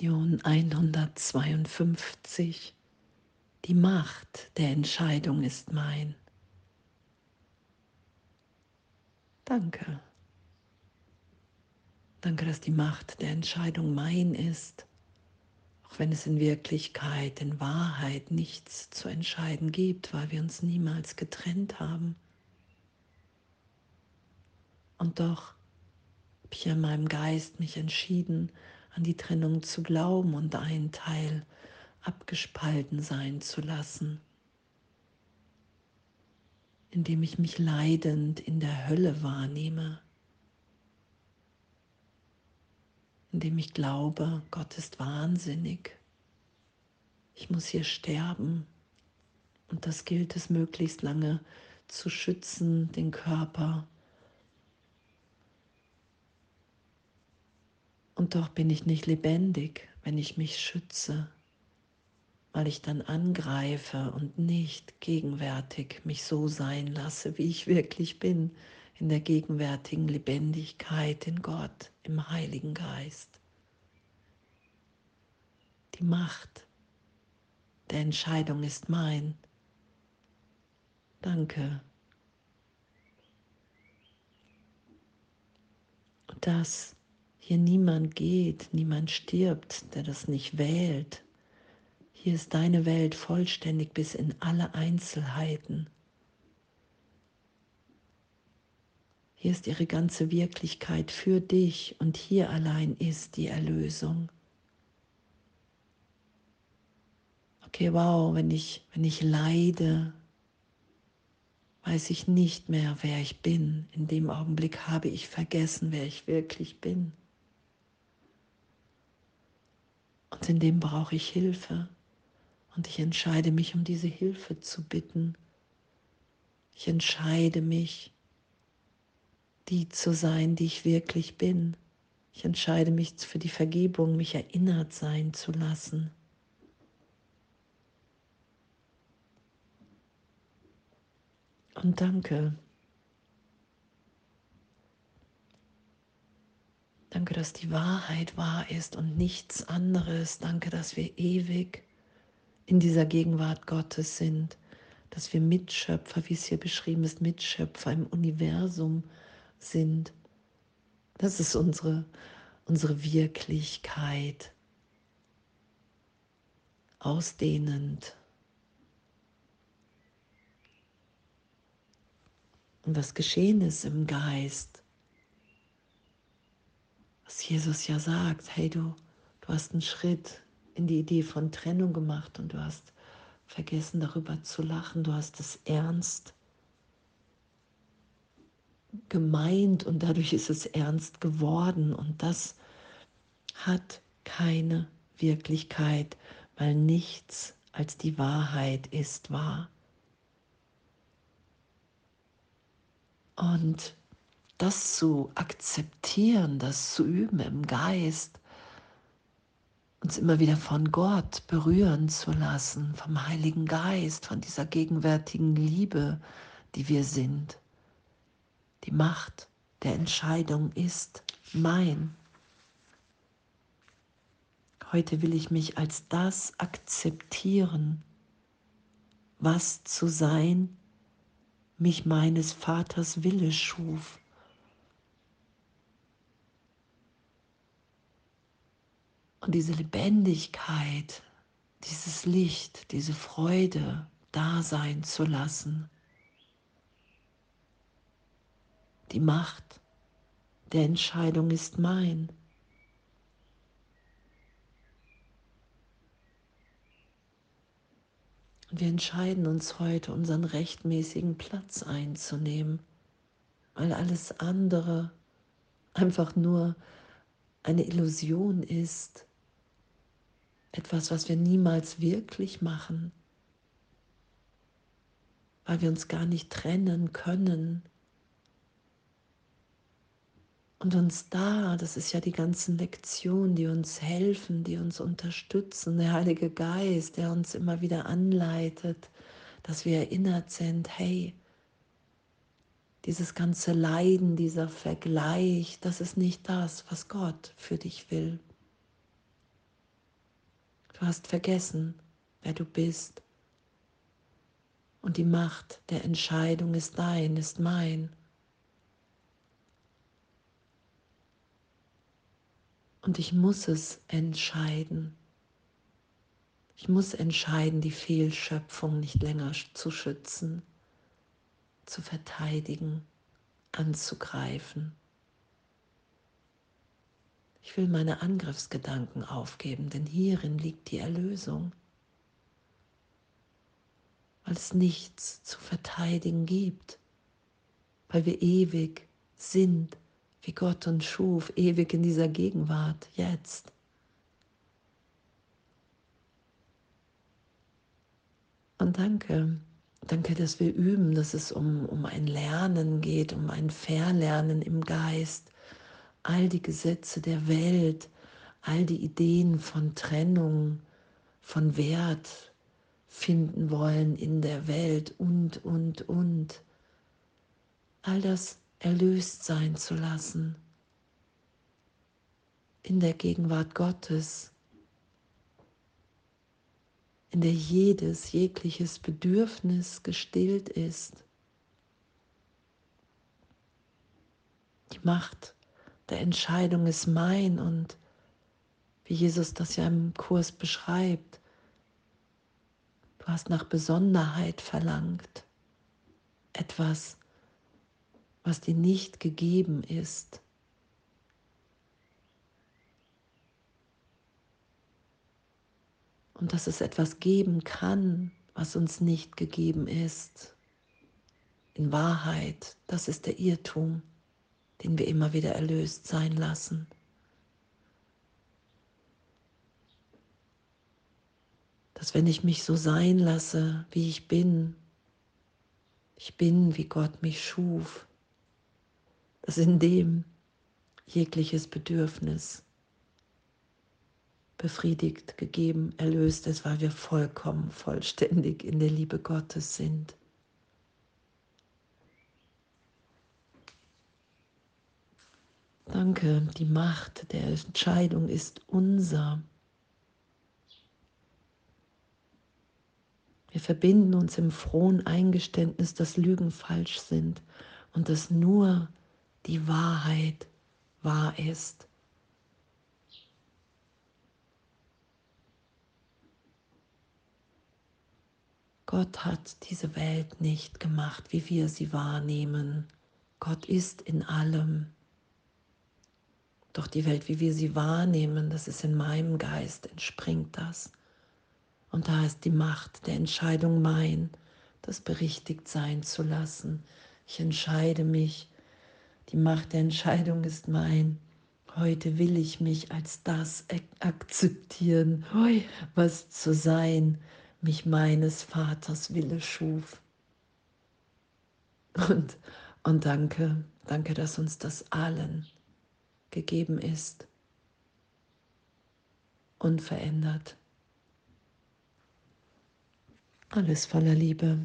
Lektion 152. Die Macht der Entscheidung ist mein. Danke. Danke, dass die Macht der Entscheidung mein ist, auch wenn es in Wirklichkeit, in Wahrheit nichts zu entscheiden gibt, weil wir uns niemals getrennt haben. Und doch habe ich in meinem Geist mich entschieden, an die Trennung zu glauben und einen Teil abgespalten sein zu lassen, indem ich mich leidend in der Hölle wahrnehme, indem ich glaube, Gott ist wahnsinnig, ich muss hier sterben. Und das gilt es möglichst lange zu schützen, den Körper Und doch bin ich nicht lebendig, wenn ich mich schütze, weil ich dann angreife und nicht gegenwärtig mich so sein lasse, wie ich wirklich bin, in der gegenwärtigen Lebendigkeit in Gott, im Heiligen Geist. Die Macht der Entscheidung ist mein. Danke. Das hier niemand geht, niemand stirbt, der das nicht wählt. Hier ist deine Welt vollständig bis in alle Einzelheiten. Hier ist ihre ganze Wirklichkeit für dich und hier allein ist die Erlösung. Okay, wow, wenn ich, wenn ich leide, weiß ich nicht mehr, wer ich bin. In dem Augenblick habe ich vergessen, wer ich wirklich bin. Und in dem brauche ich Hilfe. Und ich entscheide mich, um diese Hilfe zu bitten. Ich entscheide mich, die zu sein, die ich wirklich bin. Ich entscheide mich für die Vergebung, mich erinnert sein zu lassen. Und danke, Danke, dass die Wahrheit wahr ist und nichts anderes. Danke, dass wir ewig in dieser Gegenwart Gottes sind, dass wir Mitschöpfer, wie es hier beschrieben ist, Mitschöpfer im Universum sind. Das ist unsere, unsere Wirklichkeit. Ausdehnend. Und was geschehen ist im Geist, was Jesus ja sagt, hey du, du hast einen Schritt in die Idee von Trennung gemacht und du hast vergessen darüber zu lachen, du hast es ernst gemeint und dadurch ist es ernst geworden und das hat keine Wirklichkeit, weil nichts als die Wahrheit ist wahr. Und das zu akzeptieren, das zu üben im Geist, uns immer wieder von Gott berühren zu lassen, vom Heiligen Geist, von dieser gegenwärtigen Liebe, die wir sind. Die Macht der Entscheidung ist mein. Heute will ich mich als das akzeptieren, was zu sein mich meines Vaters Wille schuf. Und diese Lebendigkeit, dieses Licht, diese Freude da sein zu lassen. Die Macht der Entscheidung ist mein. Und wir entscheiden uns heute, unseren rechtmäßigen Platz einzunehmen, weil alles andere einfach nur eine Illusion ist, etwas, was wir niemals wirklich machen, weil wir uns gar nicht trennen können. Und uns da, das ist ja die ganzen Lektionen, die uns helfen, die uns unterstützen, der Heilige Geist, der uns immer wieder anleitet, dass wir erinnert sind, hey, dieses ganze Leiden, dieser Vergleich, das ist nicht das, was Gott für dich will. Du hast vergessen, wer du bist. Und die Macht der Entscheidung ist dein, ist mein. Und ich muss es entscheiden. Ich muss entscheiden, die Fehlschöpfung nicht länger zu schützen, zu verteidigen, anzugreifen. Ich will meine Angriffsgedanken aufgeben, denn hierin liegt die Erlösung, weil es nichts zu verteidigen gibt, weil wir ewig sind, wie Gott uns schuf, ewig in dieser Gegenwart, jetzt. Und danke, danke, dass wir üben, dass es um, um ein Lernen geht, um ein Verlernen im Geist. All die Gesetze der Welt, all die Ideen von Trennung, von Wert finden wollen in der Welt und, und, und. All das erlöst sein zu lassen in der Gegenwart Gottes in der jedes, jegliches Bedürfnis gestillt ist. Die Macht der Entscheidung ist mein und wie Jesus das ja im Kurs beschreibt, du hast nach Besonderheit verlangt, etwas, was dir nicht gegeben ist. und dass es etwas geben kann, was uns nicht gegeben ist. In Wahrheit, das ist der Irrtum, den wir immer wieder erlöst sein lassen. Dass wenn ich mich so sein lasse, wie ich bin, ich bin, wie Gott mich schuf, dass in dem jegliches Bedürfnis befriedigt, gegeben, erlöst ist, weil wir vollkommen, vollständig in der Liebe Gottes sind. Danke, die Macht der Entscheidung ist unser. Wir verbinden uns im frohen Eingeständnis, dass Lügen falsch sind und dass nur die Wahrheit wahr ist. Gott hat diese Welt nicht gemacht, wie wir sie wahrnehmen. Gott ist in allem. Doch die Welt, wie wir sie wahrnehmen, das ist in meinem Geist, entspringt das. Und da ist die Macht der Entscheidung mein, das berichtigt sein zu lassen. Ich entscheide mich. Die Macht der Entscheidung ist mein. Heute will ich mich als das akzeptieren, was zu sein, mich meines Vaters Wille schuf. Und, und danke, danke, dass uns das allen gegeben ist, unverändert. Alles voller Liebe.